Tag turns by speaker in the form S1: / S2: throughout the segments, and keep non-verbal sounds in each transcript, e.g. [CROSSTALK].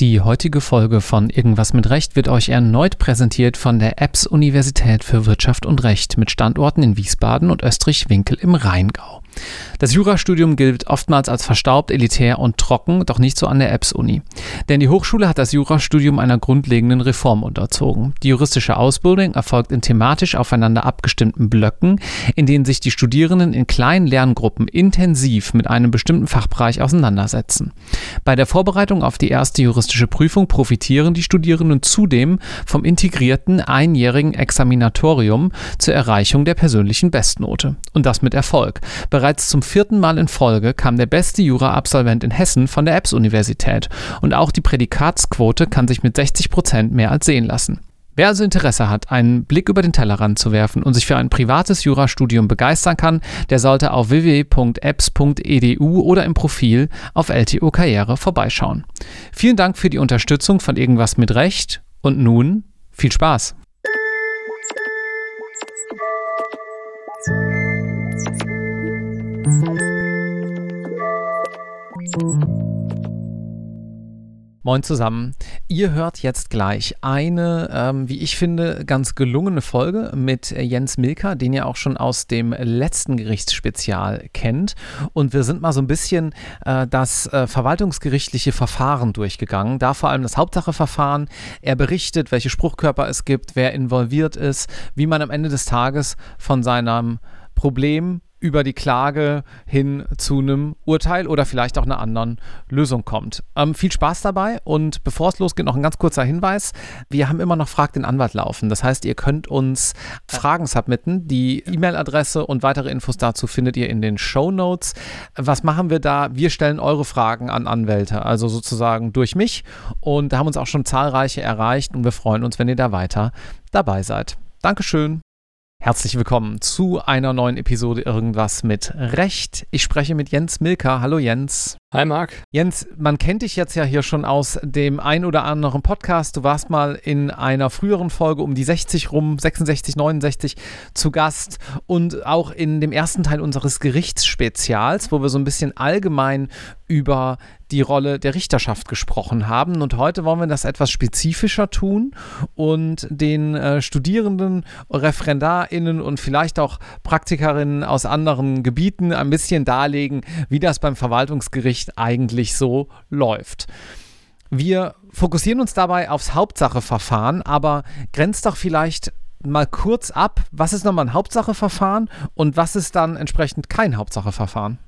S1: Die heutige Folge von Irgendwas mit Recht wird euch erneut präsentiert von der EBS Universität für Wirtschaft und Recht mit Standorten in Wiesbaden und Österreich-Winkel im Rheingau. Das Jurastudium gilt oftmals als verstaubt, elitär und trocken, doch nicht so an der EBS-Uni. Denn die Hochschule hat das Jurastudium einer grundlegenden Reform unterzogen. Die juristische Ausbildung erfolgt in thematisch aufeinander abgestimmten Blöcken, in denen sich die Studierenden in kleinen Lerngruppen intensiv mit einem bestimmten Fachbereich auseinandersetzen. Bei der Vorbereitung auf die erste juristische Prüfung profitieren die Studierenden zudem vom integrierten einjährigen Examinatorium zur Erreichung der persönlichen Bestnote. Und das mit Erfolg. Bereits zum vierten Mal in Folge kam der beste Jura-Absolvent in Hessen von der EBS-Universität und auch die Prädikatsquote kann sich mit 60 Prozent mehr als sehen lassen. Wer also Interesse hat, einen Blick über den Tellerrand zu werfen und sich für ein privates Jurastudium begeistern kann, der sollte auf www.apps.edu oder im Profil auf LTO Karriere vorbeischauen. Vielen Dank für die Unterstützung von Irgendwas mit Recht und nun viel Spaß! Moin zusammen. Ihr hört jetzt gleich eine, ähm, wie ich finde, ganz gelungene Folge mit Jens Milker, den ihr auch schon aus dem letzten Gerichtsspezial kennt. Und wir sind mal so ein bisschen äh, das äh, verwaltungsgerichtliche Verfahren durchgegangen. Da vor allem das Hauptsacheverfahren. Er berichtet, welche Spruchkörper es gibt, wer involviert ist, wie man am Ende des Tages von seinem Problem über die Klage hin zu einem Urteil oder vielleicht auch einer anderen Lösung kommt. Ähm, viel Spaß dabei und bevor es losgeht, noch ein ganz kurzer Hinweis. Wir haben immer noch Frag den Anwalt laufen. Das heißt, ihr könnt uns Fragen submitten. Die E-Mail-Adresse und weitere Infos dazu findet ihr in den Show Notes. Was machen wir da? Wir stellen eure Fragen an Anwälte, also sozusagen durch mich. Und da haben uns auch schon zahlreiche erreicht und wir freuen uns, wenn ihr da weiter dabei seid. Dankeschön. Herzlich willkommen zu einer neuen Episode Irgendwas mit Recht. Ich spreche mit Jens Milker. Hallo Jens.
S2: Hi Marc.
S1: Jens, man kennt dich jetzt ja hier schon aus dem ein oder anderen Podcast. Du warst mal in einer früheren Folge um die 60 rum, 66, 69 zu Gast und auch in dem ersten Teil unseres Gerichtsspezials, wo wir so ein bisschen allgemein über die Rolle der Richterschaft gesprochen haben. Und heute wollen wir das etwas spezifischer tun und den äh, Studierenden, ReferendarInnen und vielleicht auch Praktikerinnen aus anderen Gebieten ein bisschen darlegen, wie das beim Verwaltungsgericht Gericht eigentlich so läuft. Wir fokussieren uns dabei aufs Hauptsacheverfahren, aber grenzt doch vielleicht mal kurz ab, was ist nochmal ein Hauptsacheverfahren und was ist dann entsprechend kein Hauptsacheverfahren?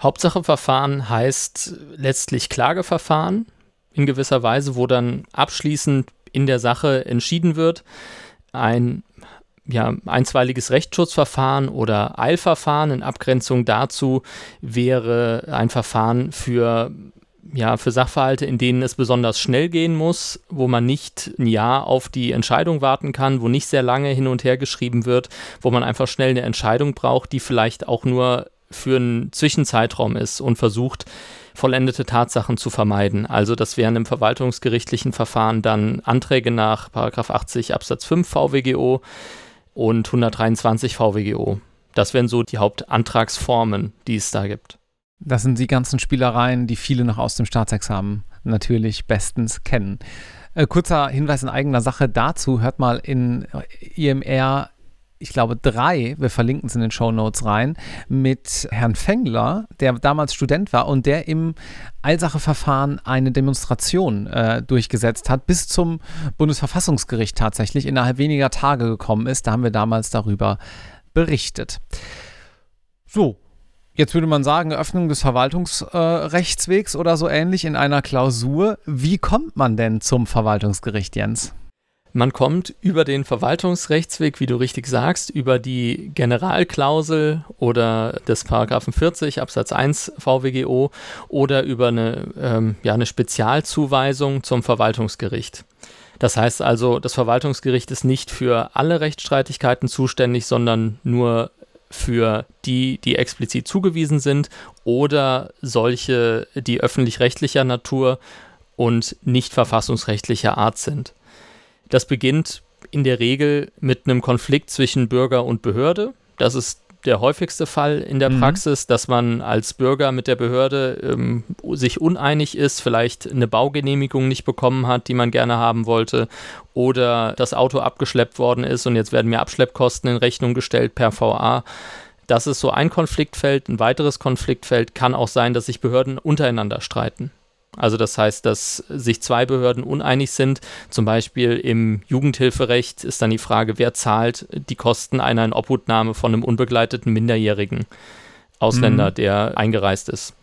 S2: Hauptsacheverfahren heißt letztlich Klageverfahren in gewisser Weise, wo dann abschließend in der Sache entschieden wird. Ein ja, einstweiliges Rechtsschutzverfahren oder Eilverfahren in Abgrenzung dazu wäre ein Verfahren für ja, für Sachverhalte, in denen es besonders schnell gehen muss, wo man nicht ein Jahr auf die Entscheidung warten kann, wo nicht sehr lange hin und her geschrieben wird, wo man einfach schnell eine Entscheidung braucht, die vielleicht auch nur für einen Zwischenzeitraum ist und versucht, vollendete Tatsachen zu vermeiden. Also das wären im verwaltungsgerichtlichen Verfahren dann Anträge nach 80 Absatz 5 VWGO, und 123 VWGO. Das wären so die Hauptantragsformen, die es da gibt.
S1: Das sind die ganzen Spielereien, die viele noch aus dem Staatsexamen natürlich bestens kennen. Äh, kurzer Hinweis in eigener Sache dazu, hört mal in IMR ich glaube, drei, wir verlinken es in den Show Notes rein, mit Herrn Fengler, der damals Student war und der im Eilsacheverfahren eine Demonstration äh, durchgesetzt hat, bis zum Bundesverfassungsgericht tatsächlich innerhalb weniger Tage gekommen ist. Da haben wir damals darüber berichtet. So, jetzt würde man sagen, Öffnung des Verwaltungsrechtswegs äh, oder so ähnlich in einer Klausur. Wie kommt man denn zum Verwaltungsgericht, Jens?
S2: Man kommt über den Verwaltungsrechtsweg, wie du richtig sagst, über die Generalklausel oder des Paragraphen 40 Absatz 1 VWGO oder über eine, ähm, ja, eine Spezialzuweisung zum Verwaltungsgericht. Das heißt also, das Verwaltungsgericht ist nicht für alle Rechtsstreitigkeiten zuständig, sondern nur für die, die explizit zugewiesen sind oder solche, die öffentlich-rechtlicher Natur und nicht verfassungsrechtlicher Art sind. Das beginnt in der Regel mit einem Konflikt zwischen Bürger und Behörde. Das ist der häufigste Fall in der mhm. Praxis, dass man als Bürger mit der Behörde ähm, sich uneinig ist, vielleicht eine Baugenehmigung nicht bekommen hat, die man gerne haben wollte, oder das Auto abgeschleppt worden ist und jetzt werden mir Abschleppkosten in Rechnung gestellt per VA. Das ist so ein Konfliktfeld. Ein weiteres Konfliktfeld kann auch sein, dass sich Behörden untereinander streiten. Also das heißt, dass sich zwei Behörden uneinig sind. Zum Beispiel im Jugendhilferecht ist dann die Frage, wer zahlt die Kosten einer Inobhutnahme von einem unbegleiteten Minderjährigen Ausländer, mhm. der eingereist ist.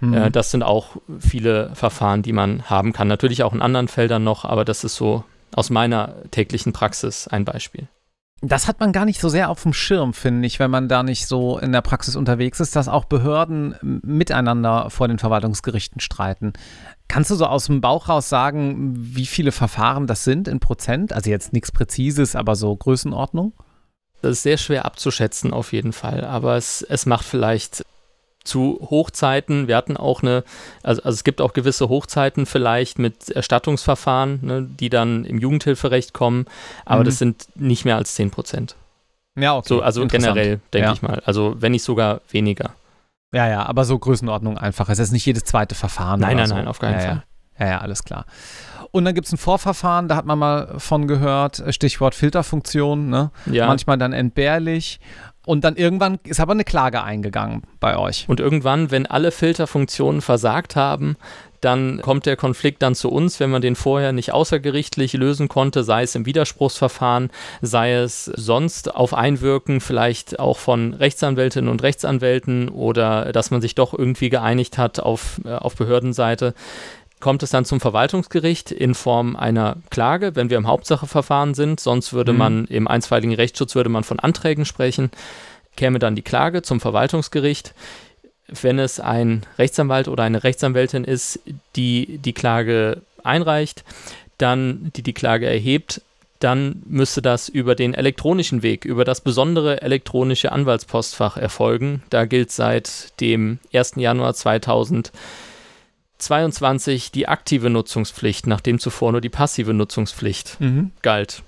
S2: Mhm. Äh, das sind auch viele Verfahren, die man haben kann. Natürlich auch in anderen Feldern noch, aber das ist so aus meiner täglichen Praxis ein Beispiel.
S1: Das hat man gar nicht so sehr auf dem Schirm, finde ich, wenn man da nicht so in der Praxis unterwegs ist, dass auch Behörden miteinander vor den Verwaltungsgerichten streiten. Kannst du so aus dem Bauch raus sagen, wie viele Verfahren das sind in Prozent? Also jetzt nichts Präzises, aber so Größenordnung?
S2: Das ist sehr schwer abzuschätzen auf jeden Fall, aber es, es macht vielleicht zu Hochzeiten, wir hatten auch eine, also, also, es gibt auch gewisse Hochzeiten vielleicht mit Erstattungsverfahren, ne, die dann im Jugendhilferecht kommen, aber mhm. das sind nicht mehr als 10 Prozent. Ja, okay. So, also generell, denke ja. ich mal. Also wenn nicht sogar weniger.
S1: Ja, ja, aber so Größenordnung einfach. Es ist nicht jedes zweite Verfahren.
S2: Nein, nein,
S1: so.
S2: nein, auf keinen
S1: ja,
S2: Fall.
S1: Ja. ja, ja, alles klar. Und dann gibt es ein Vorverfahren, da hat man mal von gehört, Stichwort Filterfunktion, ne? Ja. Manchmal dann entbehrlich. Und dann irgendwann ist aber eine Klage eingegangen bei euch.
S2: Und irgendwann, wenn alle Filterfunktionen versagt haben, dann kommt der Konflikt dann zu uns, wenn man den vorher nicht außergerichtlich lösen konnte, sei es im Widerspruchsverfahren, sei es sonst auf Einwirken vielleicht auch von Rechtsanwältinnen und Rechtsanwälten oder dass man sich doch irgendwie geeinigt hat auf, äh, auf Behördenseite kommt es dann zum Verwaltungsgericht in Form einer Klage, wenn wir im Hauptsacheverfahren sind. Sonst würde mhm. man im einstweiligen Rechtsschutz würde man von Anträgen sprechen. Käme dann die Klage zum Verwaltungsgericht. Wenn es ein Rechtsanwalt oder eine Rechtsanwältin ist, die die Klage einreicht, dann die die Klage erhebt, dann müsste das über den elektronischen Weg, über das besondere elektronische Anwaltspostfach erfolgen. Da gilt seit dem 1. Januar 2000 22 die aktive Nutzungspflicht, nachdem zuvor nur die passive Nutzungspflicht mhm. galt.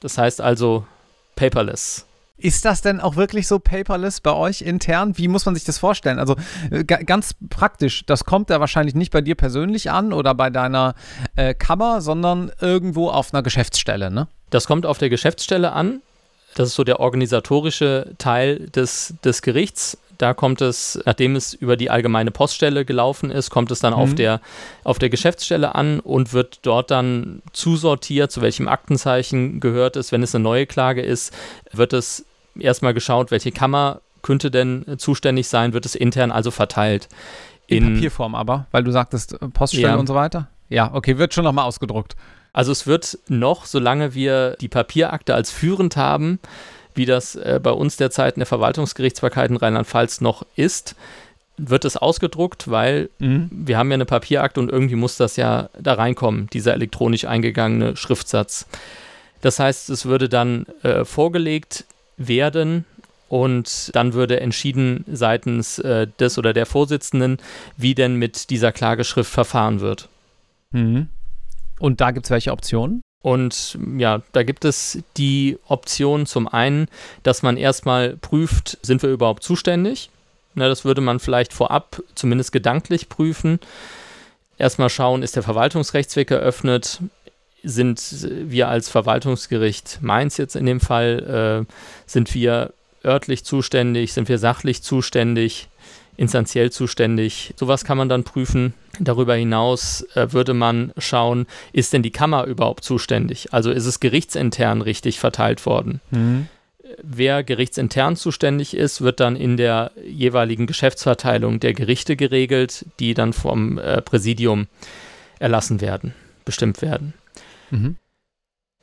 S2: Das heißt also paperless.
S1: Ist das denn auch wirklich so paperless bei euch intern? Wie muss man sich das vorstellen? Also äh, ganz praktisch, das kommt ja wahrscheinlich nicht bei dir persönlich an oder bei deiner äh, Kammer, sondern irgendwo auf einer Geschäftsstelle, ne?
S2: Das kommt auf der Geschäftsstelle an. Das ist so der organisatorische Teil des, des Gerichts da kommt es, nachdem es über die allgemeine Poststelle gelaufen ist, kommt es dann mhm. auf, der, auf der Geschäftsstelle an und wird dort dann zusortiert, zu welchem Aktenzeichen gehört es. Wenn es eine neue Klage ist, wird es erstmal geschaut, welche Kammer könnte denn zuständig sein, wird es intern also verteilt.
S1: In, in Papierform aber, weil du sagtest äh, Poststelle ja. und so weiter? Ja, okay, wird schon nochmal ausgedruckt.
S2: Also es wird noch, solange wir die Papierakte als führend haben, wie das äh, bei uns derzeit in der Verwaltungsgerichtsbarkeit in Rheinland-Pfalz noch ist, wird es ausgedruckt, weil mhm. wir haben ja eine Papierakte und irgendwie muss das ja da reinkommen, dieser elektronisch eingegangene Schriftsatz. Das heißt, es würde dann äh, vorgelegt werden und dann würde entschieden seitens äh, des oder der Vorsitzenden, wie denn mit dieser Klageschrift verfahren wird.
S1: Mhm. Und da gibt es welche Optionen?
S2: Und ja, da gibt es die Option zum einen, dass man erstmal prüft, sind wir überhaupt zuständig? Na, das würde man vielleicht vorab zumindest gedanklich prüfen. Erstmal schauen, ist der Verwaltungsrechtsweg eröffnet? Sind wir als Verwaltungsgericht Mainz jetzt in dem Fall, äh, sind wir örtlich zuständig? Sind wir sachlich zuständig? Instanziell zuständig. Sowas kann man dann prüfen. Darüber hinaus äh, würde man schauen, ist denn die Kammer überhaupt zuständig? Also ist es gerichtsintern richtig verteilt worden? Mhm. Wer gerichtsintern zuständig ist, wird dann in der jeweiligen Geschäftsverteilung der Gerichte geregelt, die dann vom äh, Präsidium erlassen werden, bestimmt werden. Mhm.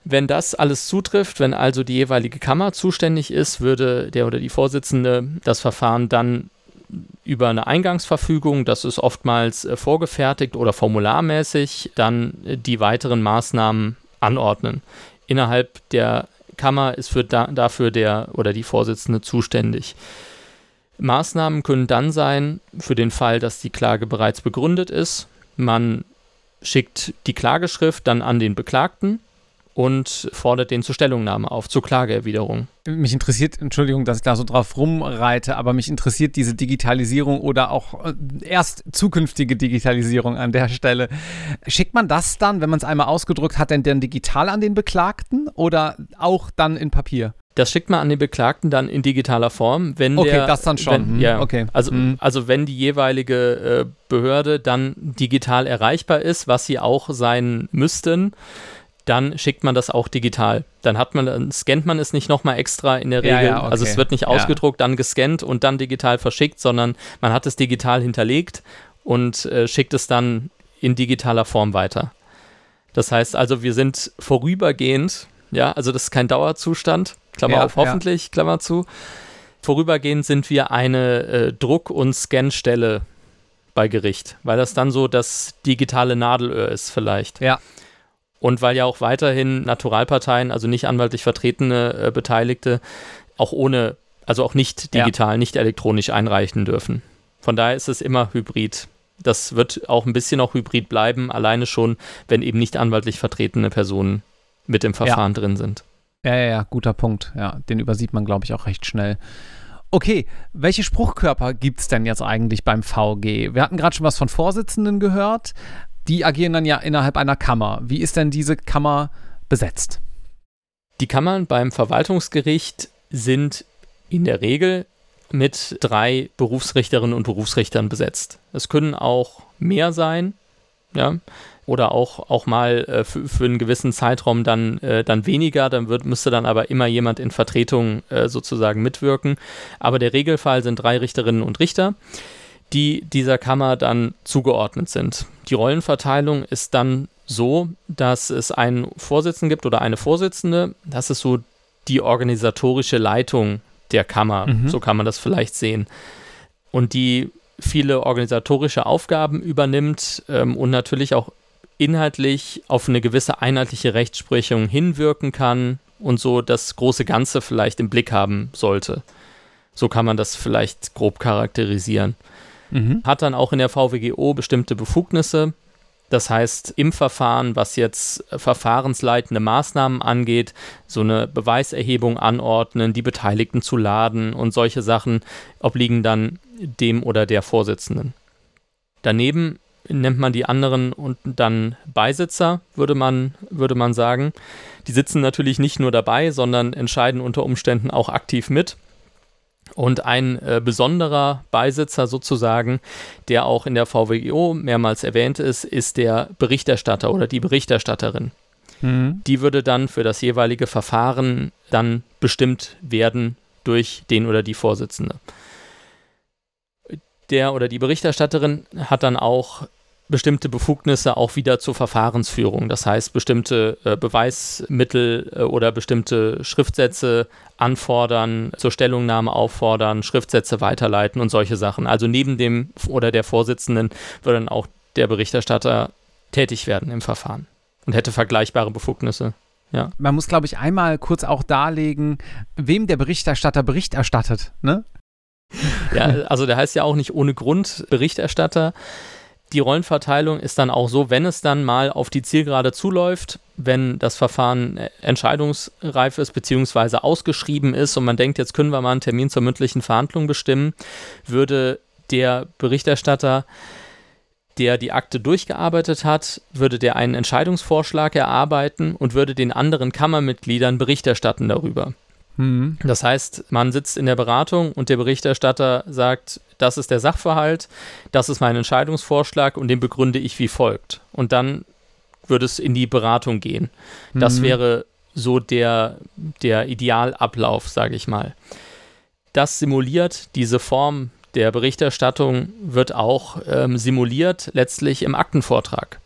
S2: Wenn das alles zutrifft, wenn also die jeweilige Kammer zuständig ist, würde der oder die Vorsitzende das Verfahren dann über eine Eingangsverfügung, das ist oftmals äh, vorgefertigt oder formularmäßig, dann äh, die weiteren Maßnahmen anordnen. Innerhalb der Kammer ist für da, dafür der oder die Vorsitzende zuständig. Maßnahmen können dann sein, für den Fall, dass die Klage bereits begründet ist. Man schickt die Klageschrift dann an den Beklagten und fordert den zur Stellungnahme auf, zur Klageerwiderung.
S1: Mich interessiert, Entschuldigung, dass ich da so drauf rumreite, aber mich interessiert diese Digitalisierung oder auch äh, erst zukünftige Digitalisierung an der Stelle. Schickt man das dann, wenn man es einmal ausgedruckt hat, denn dann digital an den Beklagten oder auch dann in Papier?
S2: Das schickt man an den Beklagten dann in digitaler Form, wenn
S1: okay,
S2: der.
S1: das dann schon.
S2: Wenn,
S1: hm,
S2: ja,
S1: okay.
S2: Also,
S1: Hm.
S2: also wenn die jeweilige äh, Behörde dann digital erreichbar ist, was sie auch sein müssten, dann schickt man das auch digital. Dann hat man, dann scannt man es nicht nochmal extra in der
S1: Ja,
S2: Regel.
S1: ja, okay.
S2: Also es wird nicht
S1: Ja.
S2: ausgedruckt, dann gescannt und dann digital verschickt, sondern man hat es digital hinterlegt und äh, schickt es dann in digitaler Form weiter. Das heißt also, wir sind vorübergehend, ja, also das ist kein Dauerzustand, Klammer
S1: Ja,
S2: auf, hoffentlich, Klammer zu. Vorübergehend sind wir eine äh, Druck- und Scanstelle bei Gericht, weil das dann so das digitale Nadelöhr ist vielleicht.
S1: Ja.
S2: Und weil ja auch weiterhin Naturalparteien, also nicht anwaltlich vertretene äh, Beteiligte, auch ohne, also auch nicht
S1: Ja.
S2: digital, nicht elektronisch einreichen dürfen. Von daher ist es immer hybrid. Das wird auch ein bisschen auch hybrid bleiben, alleine schon, wenn eben nicht anwaltlich vertretene Personen mit im Verfahren drin sind.
S1: Ja, ja, ja, guter Punkt. Ja, den übersieht man, glaube ich, auch recht schnell. Okay, welche Spruchkörper gibt es denn jetzt eigentlich beim VG? Wir hatten gerade schon was von Vorsitzenden gehört. Die agieren dann ja innerhalb einer Kammer. Wie ist denn diese Kammer besetzt?
S2: Die Kammern beim Verwaltungsgericht sind in der Regel mit drei Berufsrichterinnen und Berufsrichtern besetzt. Es können auch mehr sein, ja, oder auch, auch mal äh, für, für einen gewissen Zeitraum dann, äh, dann weniger, dann wird, müsste dann aber immer jemand in Vertretung äh, sozusagen mitwirken. Aber der Regelfall sind drei Richterinnen und Richter, die dieser Kammer dann zugeordnet sind. Die Rollenverteilung ist dann so, dass es einen Vorsitzenden gibt oder eine Vorsitzende. Das ist so die organisatorische Leitung der Kammer.
S1: Mhm.
S2: So kann man das vielleicht sehen. Und die viele organisatorische Aufgaben übernimmt ähm, und natürlich auch inhaltlich auf eine gewisse einheitliche Rechtsprechung hinwirken kann und so das große Ganze vielleicht im Blick haben sollte. So kann man das vielleicht grob charakterisieren
S1: Mhm.
S2: hat dann auch in der VWGO bestimmte Befugnisse. Das heißt, im Verfahren, was jetzt äh, verfahrensleitende Maßnahmen angeht, so eine Beweiserhebung anordnen, die Beteiligten zu laden und solche Sachen obliegen dann dem oder der Vorsitzenden. Daneben nennt man die anderen und dann Beisitzer, würde man, würde man sagen. Die sitzen natürlich nicht nur dabei, sondern entscheiden unter Umständen auch aktiv mit. Und ein äh, besonderer Beisitzer sozusagen, der auch in der VWGO mehrmals erwähnt ist, ist der Berichterstatter oder die Berichterstatterin.
S1: Mhm.
S2: Die würde dann für das jeweilige Verfahren dann bestimmt werden durch den oder die Vorsitzende. Der oder die Berichterstatterin hat dann auch bestimmte Befugnisse auch wieder zur Verfahrensführung. Das heißt, bestimmte äh, Beweismittel äh, oder bestimmte Schriftsätze anfordern, zur Stellungnahme auffordern, Schriftsätze weiterleiten und solche Sachen. Also neben dem oder der Vorsitzenden würde dann auch der Berichterstatter tätig werden im Verfahren und hätte vergleichbare Befugnisse.
S1: Man muss, glaube ich, einmal kurz auch darlegen, wem der Berichterstatter Bericht erstattet. Ne?
S2: Ja, also der heißt ja auch nicht ohne Grund Berichterstatter. Die Rollenverteilung ist dann auch so, wenn es dann mal auf die Zielgerade zuläuft, wenn das Verfahren äh, entscheidungsreif ist bzw. ausgeschrieben ist und man denkt, jetzt können wir mal einen Termin zur mündlichen Verhandlung bestimmen, würde der Berichterstatter, der die Akte durchgearbeitet hat, würde der einen Entscheidungsvorschlag erarbeiten und würde den anderen Kammermitgliedern Bericht erstatten darüber.
S1: Mhm.
S2: Das heißt, man sitzt in der Beratung und der Berichterstatter sagt, das ist der Sachverhalt, das ist mein Entscheidungsvorschlag und den begründe ich wie folgt. Und dann würde es in die Beratung gehen. Das
S1: Mhm.
S2: wäre so der, der Idealablauf, sage ich mal. Das simuliert, diese Form der Berichterstattung wird auch ähm, simuliert letztlich im Aktenvortrag,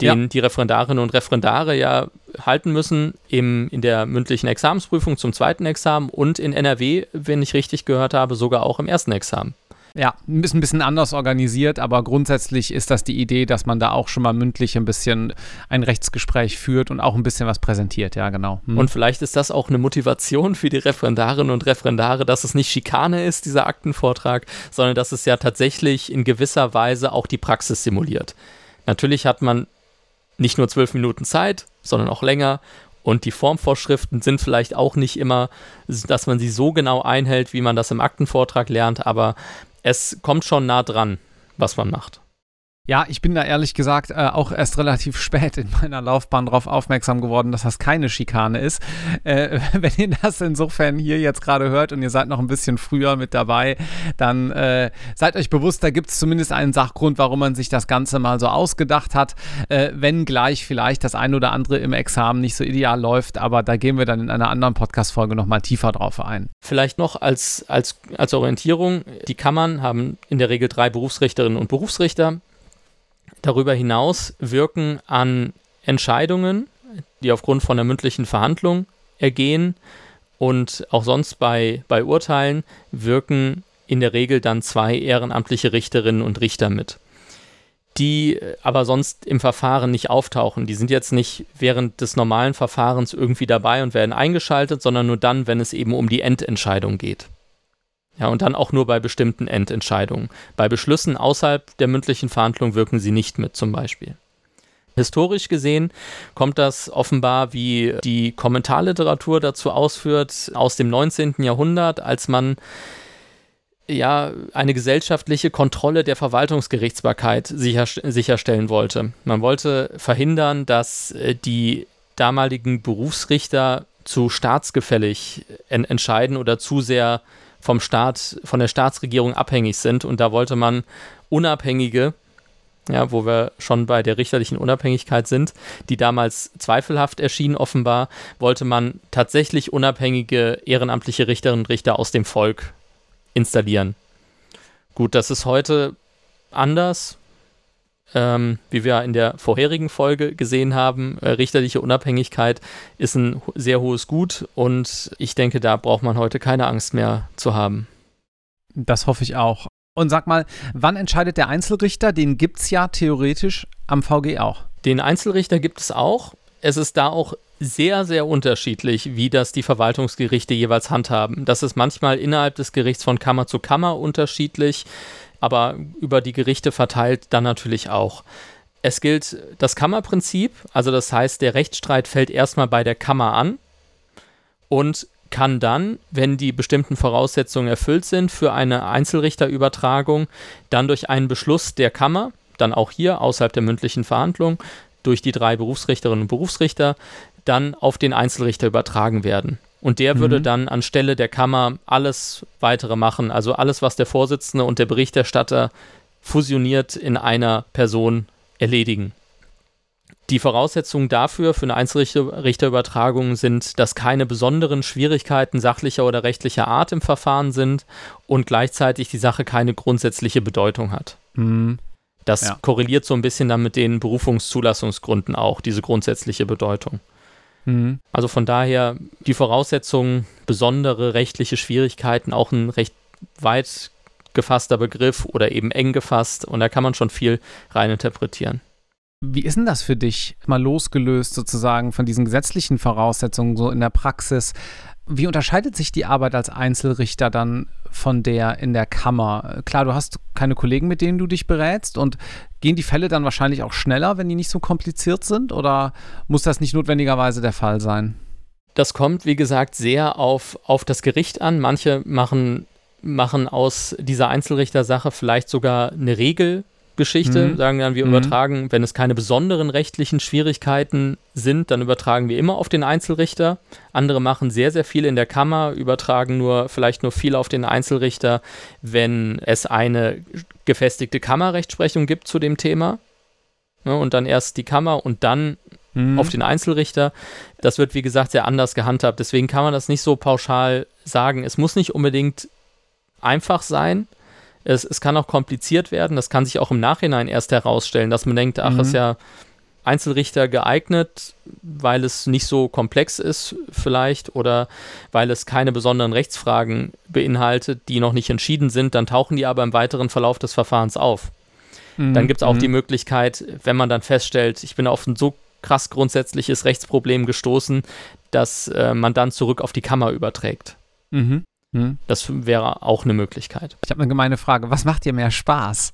S2: den
S1: Ja.
S2: die Referendarinnen und Referendare ja halten müssen im, in der mündlichen Examensprüfung zum zweiten Examen und in NRW, wenn ich richtig gehört habe, sogar auch im ersten Examen.
S1: Ja, ist ein bisschen anders organisiert, aber grundsätzlich ist das die Idee, dass man da auch schon mal mündlich ein bisschen ein Rechtsgespräch führt und auch ein bisschen was präsentiert. Ja, genau. Hm.
S2: Und vielleicht ist das auch eine Motivation für die Referendarinnen und Referendare, dass es nicht Schikane ist, dieser Aktenvortrag, sondern dass es ja tatsächlich in gewisser Weise auch die Praxis simuliert. Natürlich hat man nicht nur zwölf Minuten Zeit, sondern auch länger Und die Formvorschriften sind vielleicht auch nicht immer, dass man sie so genau einhält, wie man das im Aktenvortrag lernt, aber es kommt schon nah dran, was man macht.
S1: Ja, ich bin da ehrlich gesagt äh, auch erst relativ [LAUGHS] spät in meiner Laufbahn darauf aufmerksam geworden, dass das keine Schikane ist. Äh, [LAUGHS] wenn ihr das insofern hier jetzt gerade hört und ihr seid noch ein bisschen früher mit dabei, dann äh, seid euch bewusst, da gibt es zumindest einen Sachgrund, warum man sich das Ganze mal so ausgedacht hat, äh, wenn gleich vielleicht das ein oder andere im Examen nicht so ideal läuft, aber da gehen wir dann in einer anderen Podcast-Folge nochmal tiefer drauf ein.
S2: Vielleicht noch als, als, als Orientierung, die Kammern haben in der Regel drei Berufsrichterinnen und Berufsrichter. Darüber hinaus wirken an Entscheidungen, die aufgrund von der mündlichen Verhandlung ergehen und auch sonst bei, bei Urteilen wirken in der Regel dann zwei ehrenamtliche Richterinnen und Richter mit, die aber sonst im Verfahren nicht auftauchen. Die sind jetzt nicht während des normalen Verfahrens irgendwie dabei und werden eingeschaltet, sondern nur dann, wenn es eben um die Endentscheidung geht. Ja, und dann auch nur bei bestimmten Endentscheidungen. Bei Beschlüssen außerhalb der mündlichen Verhandlung wirken sie nicht mit, zum Beispiel. Historisch gesehen kommt das offenbar, wie die Kommentarliteratur dazu ausführt, aus dem 19. Jahrhundert, als man ja eine gesellschaftliche Kontrolle der Verwaltungsgerichtsbarkeit sicher, sicherstellen wollte. Man wollte verhindern, dass äh, die damaligen Berufsrichter zu staatsgefällig en entscheiden oder zu sehr vom Staat, von der Staatsregierung abhängig sind. Und da wollte man unabhängige, ja, wo wir schon bei der richterlichen Unabhängigkeit sind, die damals zweifelhaft erschien, offenbar, wollte man tatsächlich unabhängige ehrenamtliche Richterinnen und Richter aus dem Volk installieren. Gut, das ist heute anders ähm, wie wir in der vorherigen Folge gesehen haben, äh, richterliche Unabhängigkeit ist ein sehr hohes Gut und ich denke, da braucht man heute keine Angst mehr zu haben.
S1: Das hoffe ich auch. Und sag mal, wann entscheidet der Einzelrichter? Den gibt es ja theoretisch am VG auch.
S2: Den Einzelrichter gibt es auch. Es ist da auch sehr, sehr unterschiedlich, wie das die Verwaltungsgerichte jeweils handhaben. Das ist manchmal innerhalb des Gerichts von Kammer zu Kammer unterschiedlich aber über die Gerichte verteilt dann natürlich auch. Es gilt das Kammerprinzip, also das heißt, der Rechtsstreit fällt erstmal bei der Kammer an und kann dann, wenn die bestimmten Voraussetzungen erfüllt sind für eine Einzelrichterübertragung, dann durch einen Beschluss der Kammer, dann auch hier außerhalb der mündlichen Verhandlung, durch die drei Berufsrichterinnen und Berufsrichter, dann auf den Einzelrichter übertragen werden. Und der mhm. würde dann anstelle der Kammer alles weitere machen. Also alles, was der Vorsitzende und der Berichterstatter fusioniert in einer Person erledigen. Die Voraussetzungen dafür für eine Einzelrichterübertragung sind, dass keine besonderen Schwierigkeiten sachlicher oder rechtlicher Art im Verfahren sind und gleichzeitig die Sache keine grundsätzliche Bedeutung hat. Mhm. Das ja. korreliert so ein bisschen dann mit den Berufungszulassungsgründen auch, diese grundsätzliche Bedeutung. Mhm. Also von daher die Voraussetzungen, besondere rechtliche Schwierigkeiten, auch ein recht weit gefasster Begriff oder eben eng gefasst und da kann man schon viel reininterpretieren.
S1: Wie ist denn das für dich, mal losgelöst sozusagen von diesen gesetzlichen Voraussetzungen so in der Praxis? Wie unterscheidet sich die Arbeit als Einzelrichter dann von der in der Kammer? Klar, du hast keine Kollegen, mit denen du dich berätst und gehen die Fälle dann wahrscheinlich auch schneller, wenn die nicht so kompliziert sind oder muss das nicht notwendigerweise der Fall sein?
S2: Das kommt, wie gesagt, sehr auf, auf das Gericht an. Manche machen, machen aus dieser Einzelrichtersache vielleicht sogar eine Regel Geschichte, mhm. sagen dann, wir mhm. übertragen, wenn es keine besonderen rechtlichen Schwierigkeiten sind, dann übertragen wir immer auf den Einzelrichter. Andere machen sehr, sehr viel in der Kammer, übertragen nur vielleicht nur viel auf den Einzelrichter, wenn es eine gefestigte Kammerrechtsprechung gibt zu dem Thema. Ja, und dann erst die Kammer und dann mhm. auf den Einzelrichter. Das wird, wie gesagt, sehr anders gehandhabt. Deswegen kann man das nicht so pauschal sagen. Es muss nicht unbedingt einfach sein es, es kann auch kompliziert werden. Das kann sich auch im Nachhinein erst herausstellen, dass man denkt, ach, mhm. ist ja Einzelrichter geeignet, weil es nicht so komplex ist vielleicht oder weil es keine besonderen Rechtsfragen beinhaltet, die noch nicht entschieden sind, dann tauchen die aber im weiteren Verlauf des Verfahrens auf. Mhm. Dann gibt es auch mhm. die Möglichkeit, wenn man dann feststellt, ich bin auf ein so krass grundsätzliches Rechtsproblem gestoßen, dass äh, man dann zurück auf die Kammer überträgt. Mhm. Hm? Das wäre auch eine Möglichkeit.
S1: Ich habe eine gemeine Frage. Was macht dir mehr Spaß?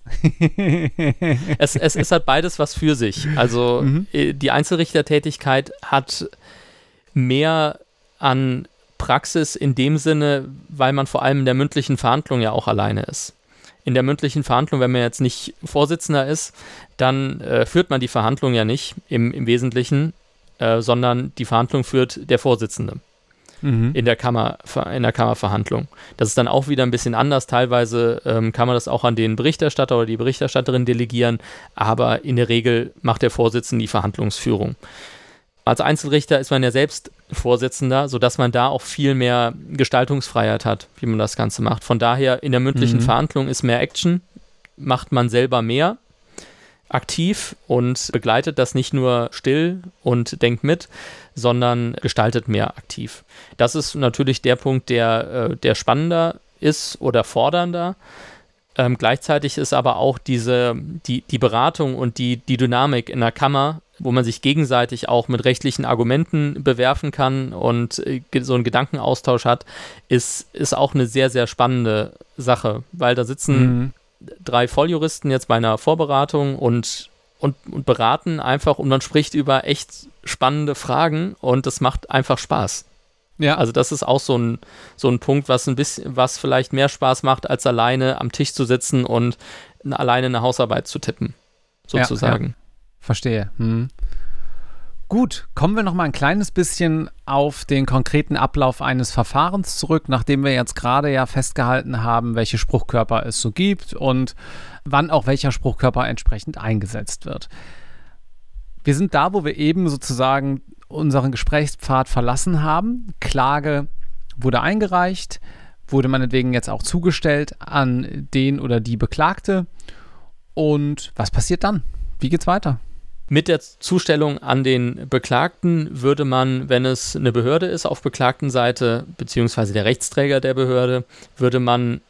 S1: [LAUGHS]
S2: es, es ist halt beides was für sich. Also mhm. Äh, die Einzelrichtertätigkeit hat mehr an Praxis in dem Sinne, weil man vor allem in der mündlichen Verhandlung ja auch alleine ist. In der mündlichen Verhandlung, wenn man jetzt nicht Vorsitzender ist, dann äh, führt man die Verhandlung ja nicht im, im Wesentlichen, äh, sondern die Verhandlung führt der Vorsitzende mhm. in, der Kammer, in der Kammerverhandlung. Das ist dann auch wieder ein bisschen anders. Teilweise ähm, kann man das auch an den Berichterstatter oder die Berichterstatterin delegieren, aber in der Regel macht der Vorsitzende die Verhandlungsführung. Als Einzelrichter ist man ja selbst Vorsitzender, sodass man da auch viel mehr Gestaltungsfreiheit hat, wie man das Ganze macht. Von daher in der mündlichen mhm. Verhandlung ist mehr Action, macht man selber mehr aktiv und begleitet das nicht nur still und denkt mit, sondern gestaltet mehr aktiv. Das ist natürlich der Punkt, der, äh, der spannender ist oder fordernder. Ähm, gleichzeitig ist aber auch diese, die, die Beratung und die, die Dynamik in der Kammer wo man sich gegenseitig auch mit rechtlichen Argumenten bewerfen kann und äh, so einen Gedankenaustausch hat, ist, ist auch eine sehr, sehr spannende Sache, weil da sitzen mhm. Drei Volljuristen jetzt bei einer Vorberatung und, und, und beraten einfach und man spricht über echt spannende Fragen und das macht einfach Spaß. Ja. Also das ist auch so ein, so ein Punkt, was ein bisschen, was vielleicht mehr Spaß macht, als alleine am Tisch zu sitzen und alleine eine Hausarbeit zu tippen, sozusagen. Ja, ja.
S1: Verstehe. Hm. Gut, kommen wir noch mal ein kleines bisschen auf den konkreten Ablauf eines Verfahrens zurück, nachdem wir jetzt gerade ja festgehalten haben, welche Spruchkörper es so gibt und wann auch welcher Spruchkörper entsprechend eingesetzt wird. Wir sind da, wo wir eben sozusagen unseren Gesprächspfad verlassen haben. Klage wurde eingereicht, wurde meinetwegen jetzt auch zugestellt an den oder die Beklagte. Und was passiert dann? Wie geht's weiter?
S2: Mit der Zustellung an den Beklagten würde man, wenn es eine Behörde ist auf Beklagtenseite, beziehungsweise der Rechtsträger der Behörde, würde man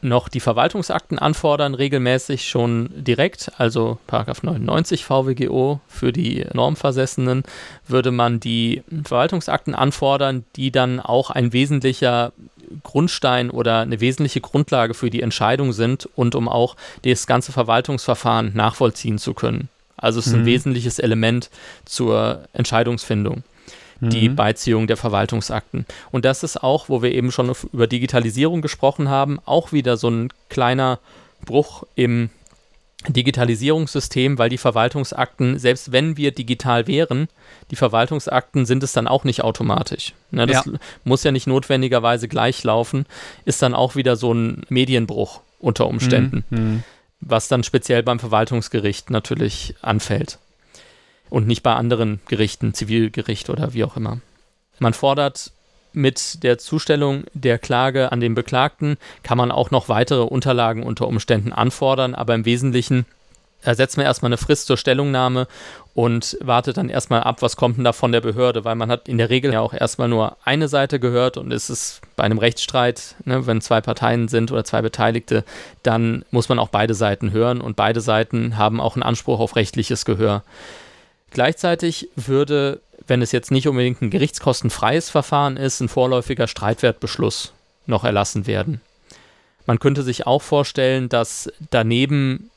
S2: noch die Verwaltungsakten anfordern, regelmäßig schon direkt, also 99 VWGO für die Normversessenen, würde man die Verwaltungsakten anfordern, die dann auch ein wesentlicher Grundstein oder eine wesentliche Grundlage für die Entscheidung sind und um auch das ganze Verwaltungsverfahren nachvollziehen zu können. Also es ist ein mhm. wesentliches Element zur Entscheidungsfindung, die mhm. Beiziehung der Verwaltungsakten. Und das ist auch, wo wir eben schon über Digitalisierung gesprochen haben, auch wieder so ein kleiner Bruch im Digitalisierungssystem, weil die Verwaltungsakten, selbst wenn wir digital wären, die Verwaltungsakten sind es dann auch nicht automatisch. Ne, das ja. muss ja nicht notwendigerweise gleich laufen, ist dann auch wieder so ein Medienbruch unter Umständen. Mhm. Was dann speziell beim Verwaltungsgericht natürlich anfällt und nicht bei anderen Gerichten, Zivilgericht oder wie auch immer. Man fordert mit der Zustellung der Klage an den Beklagten, kann man auch noch weitere Unterlagen unter Umständen anfordern, aber im Wesentlichen ersetzt man erstmal eine Frist zur Stellungnahme und wartet dann erstmal ab, was kommt denn da von der Behörde, weil man hat in der Regel ja auch erstmal nur eine Seite gehört und ist es bei einem Rechtsstreit, ne, wenn zwei Parteien sind oder zwei Beteiligte, dann muss man auch beide Seiten hören und beide Seiten haben auch einen Anspruch auf rechtliches Gehör. Gleichzeitig würde, wenn es jetzt nicht unbedingt ein gerichtskostenfreies Verfahren ist, ein vorläufiger Streitwertbeschluss noch erlassen werden. Man könnte sich auch vorstellen, dass daneben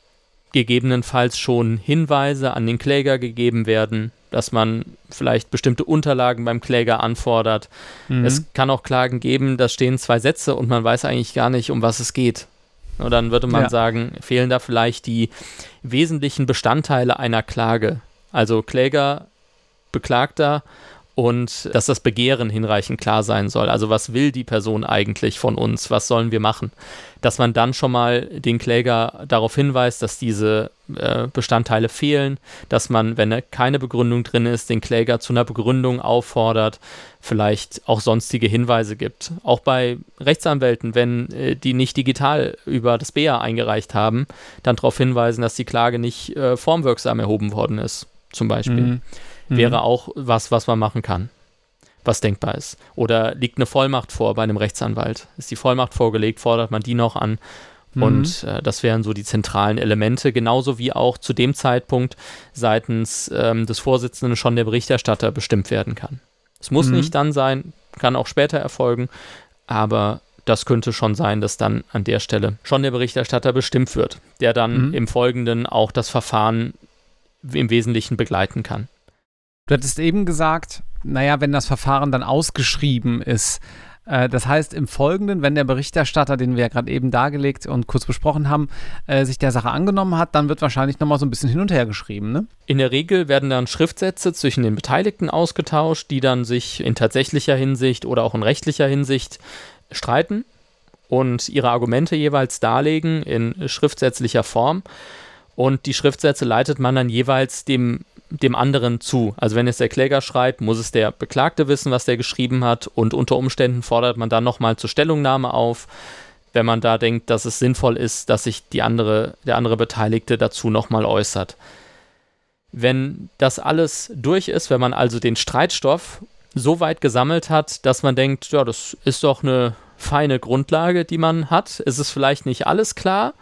S2: gegebenenfalls schon Hinweise an den Kläger gegeben werden, dass man vielleicht bestimmte Unterlagen beim Kläger anfordert. Mhm. Es kann auch Klagen geben, da stehen zwei Sätze und man weiß eigentlich gar nicht, um was es geht. Und dann würde man ja. sagen, fehlen da vielleicht die wesentlichen Bestandteile einer Klage. Also Kläger, Beklagter und dass das Begehren hinreichend klar sein soll. Also was will die Person eigentlich von uns? Was sollen wir machen? Dass man dann schon mal den Kläger darauf hinweist, dass diese äh, Bestandteile fehlen, dass man, wenn keine Begründung drin ist, den Kläger zu einer Begründung auffordert, vielleicht auch sonstige Hinweise gibt. Auch bei Rechtsanwälten, wenn äh, die nicht digital über das BA eingereicht haben, dann darauf hinweisen, dass die Klage nicht äh, formwirksam erhoben worden ist, zum Beispiel. Mhm mhm. wäre auch was, was man machen kann, was denkbar ist. Oder liegt eine Vollmacht vor bei einem Rechtsanwalt? Ist die Vollmacht vorgelegt, fordert man die noch an? Mhm. Und äh, das wären so die zentralen Elemente, genauso wie auch zu dem Zeitpunkt seitens ähm, des Vorsitzenden schon der Berichterstatter bestimmt werden kann. Es muss mhm. nicht dann sein, kann auch später erfolgen, aber das könnte schon sein, dass dann an der Stelle schon der Berichterstatter bestimmt wird, der dann mhm. im Folgenden auch das Verfahren im Wesentlichen begleiten kann.
S1: Du hattest eben gesagt, naja, wenn das Verfahren dann ausgeschrieben ist, äh, das heißt, im Folgenden, wenn der Berichterstatter, den wir ja gerade eben dargelegt und kurz besprochen haben, äh, sich der Sache angenommen hat, dann wird wahrscheinlich nochmal so ein bisschen hin und her geschrieben, ne?
S2: In der Regel werden dann Schriftsätze zwischen den Beteiligten ausgetauscht, die dann sich in tatsächlicher Hinsicht oder auch in rechtlicher Hinsicht streiten und ihre Argumente jeweils darlegen in schriftsätzlicher Form. Und die Schriftsätze leitet man dann jeweils dem dem anderen zu. Also wenn es der Kläger schreibt, muss es der Beklagte wissen, was der geschrieben hat und unter Umständen fordert man dann nochmal zur Stellungnahme auf, wenn man da denkt, dass es sinnvoll ist, dass sich die andere, der andere Beteiligte dazu nochmal äußert. Wenn das alles durch ist, wenn man also den Streitstoff so weit gesammelt hat, dass man denkt, ja, das ist doch eine feine Grundlage, die man hat. Es ist vielleicht nicht alles klar,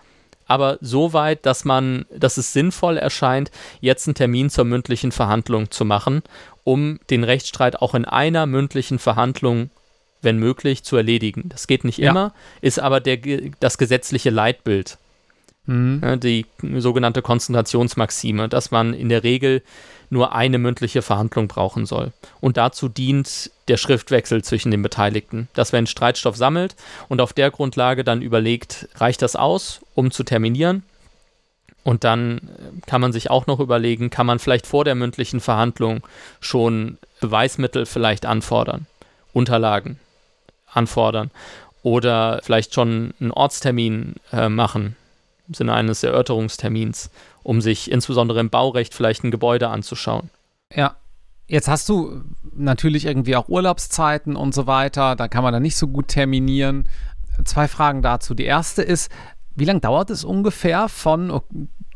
S2: aber so weit, dass man, dass es sinnvoll erscheint, jetzt einen Termin zur mündlichen Verhandlung zu machen, um den Rechtsstreit auch in einer mündlichen Verhandlung, wenn möglich, zu erledigen. Das geht nicht ja. immer, ist aber der, das gesetzliche Leitbild. Mhm. Die sogenannte Konzentrationsmaxime, dass man in der Regel nur eine mündliche Verhandlung brauchen soll. Und dazu dient der Schriftwechsel zwischen den Beteiligten, dass wenn Streitstoff sammelt und auf der Grundlage dann überlegt, reicht das aus, um zu terminieren? Und dann äh, kann man sich auch noch überlegen, kann man vielleicht vor der mündlichen Verhandlung schon Beweismittel vielleicht anfordern, Unterlagen anfordern oder vielleicht schon einen Ortstermin äh, machen im Sinne eines Erörterungstermins um sich insbesondere im Baurecht vielleicht ein Gebäude anzuschauen.
S1: Ja. Jetzt hast du natürlich irgendwie auch Urlaubszeiten und so weiter. Da kann man dann nicht so gut terminieren. Zwei Fragen dazu. Die erste ist, wie lange dauert es ungefähr von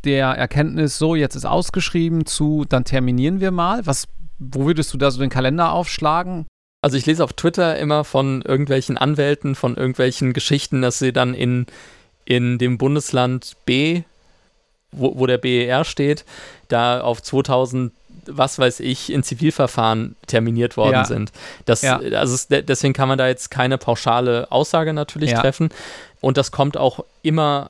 S1: der Erkenntnis, so jetzt ist ausgeschrieben, zu dann terminieren wir mal? Was, wo würdest du da so den Kalender aufschlagen?
S2: Also ich lese auf Twitter immer von irgendwelchen Anwälten, von irgendwelchen Geschichten, dass sie dann in, in dem Bundesland B wo, wo der BER steht, da auf 2000 was weiß ich, in Zivilverfahren terminiert worden ja. sind. Das, ja. also deswegen kann man da jetzt keine pauschale Aussage natürlich ja. treffen. Und das kommt auch immer,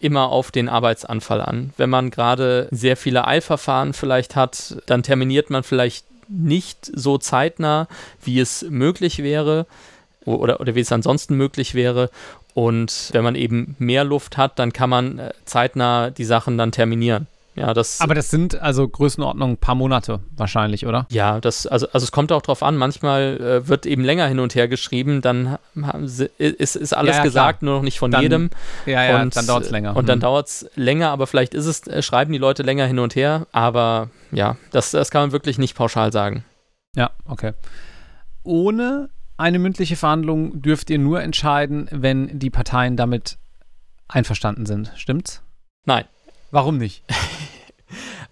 S2: immer auf den Arbeitsanfall an. Wenn man gerade sehr viele Eilverfahren vielleicht hat, dann terminiert man vielleicht nicht so zeitnah, wie es möglich wäre oder, oder wie es ansonsten möglich wäre. Und wenn man eben mehr Luft hat, dann kann man äh, zeitnah die Sachen dann terminieren. Ja, das,
S1: Aber das sind also Größenordnung ein paar Monate wahrscheinlich, oder?
S2: Ja, das, also, also es kommt auch drauf an. Manchmal äh, wird eben länger hin und her geschrieben, dann sie, ist, ist alles ja, ja, gesagt, klar. nur noch nicht von
S1: dann,
S2: jedem.
S1: Ja, ja, und, dann dauert es länger.
S2: Und mhm. dann dauert es länger, aber vielleicht ist es, äh, schreiben die Leute länger hin und her. Aber ja, das, das kann man wirklich nicht pauschal sagen.
S1: Ja, okay. Ohne eine mündliche Verhandlung dürft ihr nur entscheiden, wenn die Parteien damit einverstanden sind. Stimmt's?
S2: Nein.
S1: Warum nicht? [LAUGHS]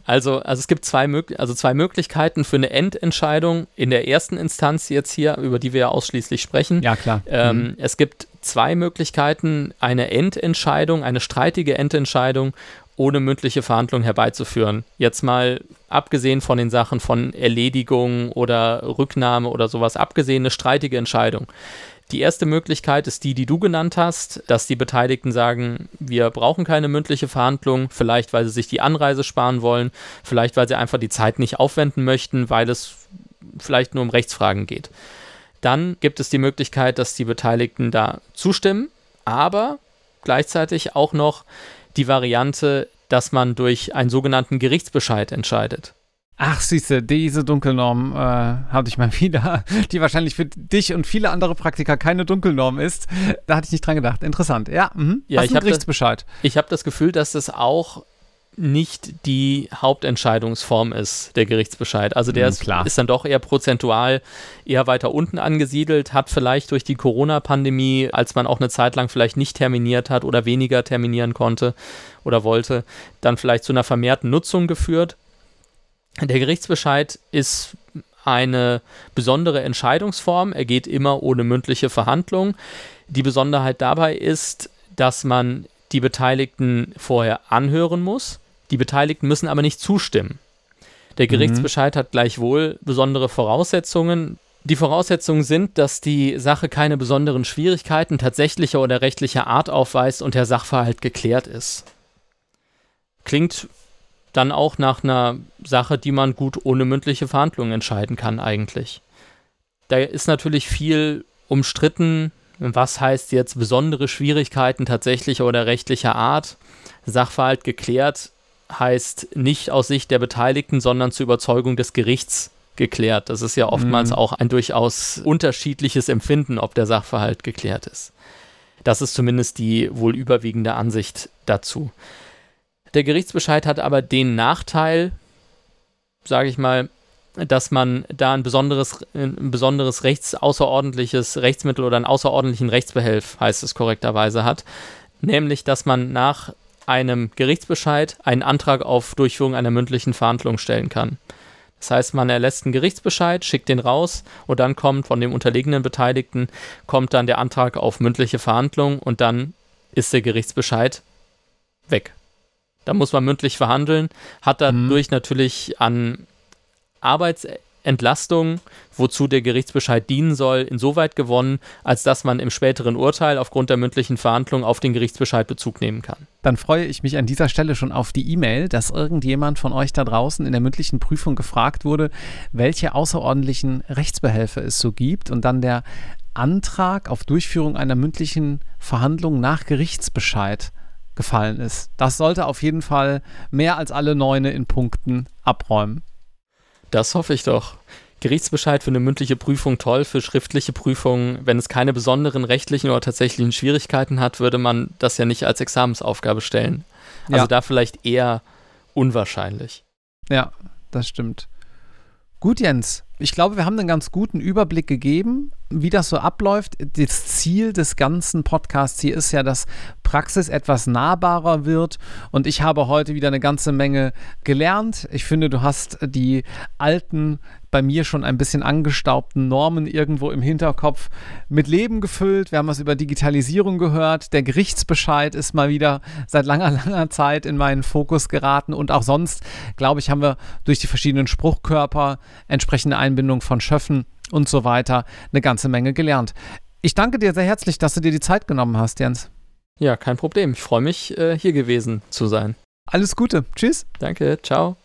S2: Also, also es gibt zwei, also zwei Möglichkeiten für eine Endentscheidung in der ersten Instanz jetzt hier, über die wir ja ausschließlich sprechen.
S1: Ja, klar.
S2: Ähm, mhm. Es gibt zwei Möglichkeiten, eine Endentscheidung, eine streitige Endentscheidung ohne mündliche Verhandlung herbeizuführen. Jetzt mal abgesehen von den Sachen von Erledigung oder Rücknahme oder sowas, abgesehen eine streitige Entscheidung. Die erste Möglichkeit ist die, die du genannt hast, dass die Beteiligten sagen, wir brauchen keine mündliche Verhandlung, vielleicht weil sie sich die Anreise sparen wollen, vielleicht weil sie einfach die Zeit nicht aufwenden möchten, weil es vielleicht nur um Rechtsfragen geht. Dann gibt es die Möglichkeit, dass die Beteiligten da zustimmen, aber gleichzeitig auch noch die Variante, dass man durch einen sogenannten Gerichtsbescheid entscheidet.
S1: Ach, siehste, diese Dunkelnorm äh, hatte ich mal [LAUGHS] wieder, die wahrscheinlich für dich und viele andere Praktiker keine Dunkelnorm ist. Da hatte ich nicht dran gedacht. Interessant. Ja,
S2: mhm. ja ich habe Gerichtsbescheid. Das, ich habe das Gefühl, dass das auch nicht die Hauptentscheidungsform ist, der Gerichtsbescheid. Also der mm, ist, ist, dann doch eher prozentual eher weiter unten angesiedelt, hat vielleicht durch die Corona-Pandemie, als man auch eine Zeit lang vielleicht nicht terminiert hat oder weniger terminieren konnte oder wollte, dann vielleicht zu einer vermehrten Nutzung geführt. Der Gerichtsbescheid ist eine besondere Entscheidungsform. Er geht immer ohne mündliche Verhandlung. Die Besonderheit dabei ist, dass man die Beteiligten vorher anhören muss. Die Beteiligten müssen aber nicht zustimmen. Der mhm. Gerichtsbescheid mhm. hat gleichwohl besondere Voraussetzungen. Die Voraussetzungen sind, dass die Sache keine besonderen Schwierigkeiten tatsächlicher oder rechtlicher Art aufweist und der Sachverhalt geklärt ist. Klingt dann auch nach einer Sache, die man gut ohne mündliche Verhandlungen entscheiden kann eigentlich. Da ist natürlich viel umstritten, was heißt jetzt besondere Schwierigkeiten tatsächlicher oder rechtlicher Art. Sachverhalt geklärt heißt nicht aus Sicht der Beteiligten, sondern zur Überzeugung des Gerichts geklärt. Das ist ja oftmals mhm. auch ein durchaus unterschiedliches Empfinden, ob der Sachverhalt geklärt ist. Das ist zumindest die wohl überwiegende Ansicht dazu. Der Gerichtsbescheid hat aber den Nachteil, sage ich mal, dass man da ein besonderes, ein besonderes rechts, außerordentliches Rechtsmittel oder einen außerordentlichen Rechtsbehelf, heißt es korrekterweise, hat. Nämlich, dass man nach einem Gerichtsbescheid einen Antrag auf Durchführung einer mündlichen Verhandlung stellen kann. Das heißt, man erlässt einen Gerichtsbescheid, schickt den raus und dann kommt von dem unterlegenen Beteiligten kommt dann der Antrag auf mündliche Verhandlung und dann ist der Gerichtsbescheid weg. Da muss man mündlich verhandeln, hat dadurch mhm. natürlich an Arbeitsentlastung, wozu der Gerichtsbescheid dienen soll, insoweit gewonnen, als dass man im späteren Urteil aufgrund der mündlichen Verhandlung auf den Gerichtsbescheid Bezug nehmen kann.
S1: Dann freue ich mich an dieser Stelle schon auf die E-Mail, dass irgendjemand von euch da draußen in der mündlichen Prüfung gefragt wurde, welche außerordentlichen Rechtsbehelfe es so gibt und dann der Antrag auf Durchführung einer mündlichen Verhandlung nach Gerichtsbescheid gefallen ist. Das sollte auf jeden Fall mehr als alle Neune in Punkten abräumen.
S2: Das hoffe ich doch. Gerichtsbescheid für eine mündliche Prüfung toll, für schriftliche Prüfungen, wenn es keine besonderen rechtlichen oder tatsächlichen Schwierigkeiten hat, würde man das ja nicht als Examensaufgabe stellen. Also ja. da vielleicht eher unwahrscheinlich.
S1: Ja, das stimmt. Gut, Jens. Ich glaube, wir haben einen ganz guten Überblick gegeben, wie das so abläuft. Das Ziel des ganzen Podcasts hier ist ja, dass Praxis etwas nahbarer wird. Und ich habe heute wieder eine ganze Menge gelernt. Ich finde, du hast die alten bei mir schon ein bisschen angestaubten Normen irgendwo im Hinterkopf mit Leben gefüllt. Wir haben was über Digitalisierung gehört. Der Gerichtsbescheid ist mal wieder seit langer, [LAUGHS] langer Zeit in meinen Fokus geraten. Und auch sonst, glaube ich, haben wir durch die verschiedenen Spruchkörper, entsprechende Einbindung von Schöffen und so weiter eine ganze Menge gelernt. Ich danke dir sehr herzlich, dass du dir die Zeit genommen hast, Jens.
S2: Ja, kein Problem. Ich freue mich, äh, hier gewesen zu sein.
S1: Alles Gute. Tschüss.
S2: Danke. Ciao.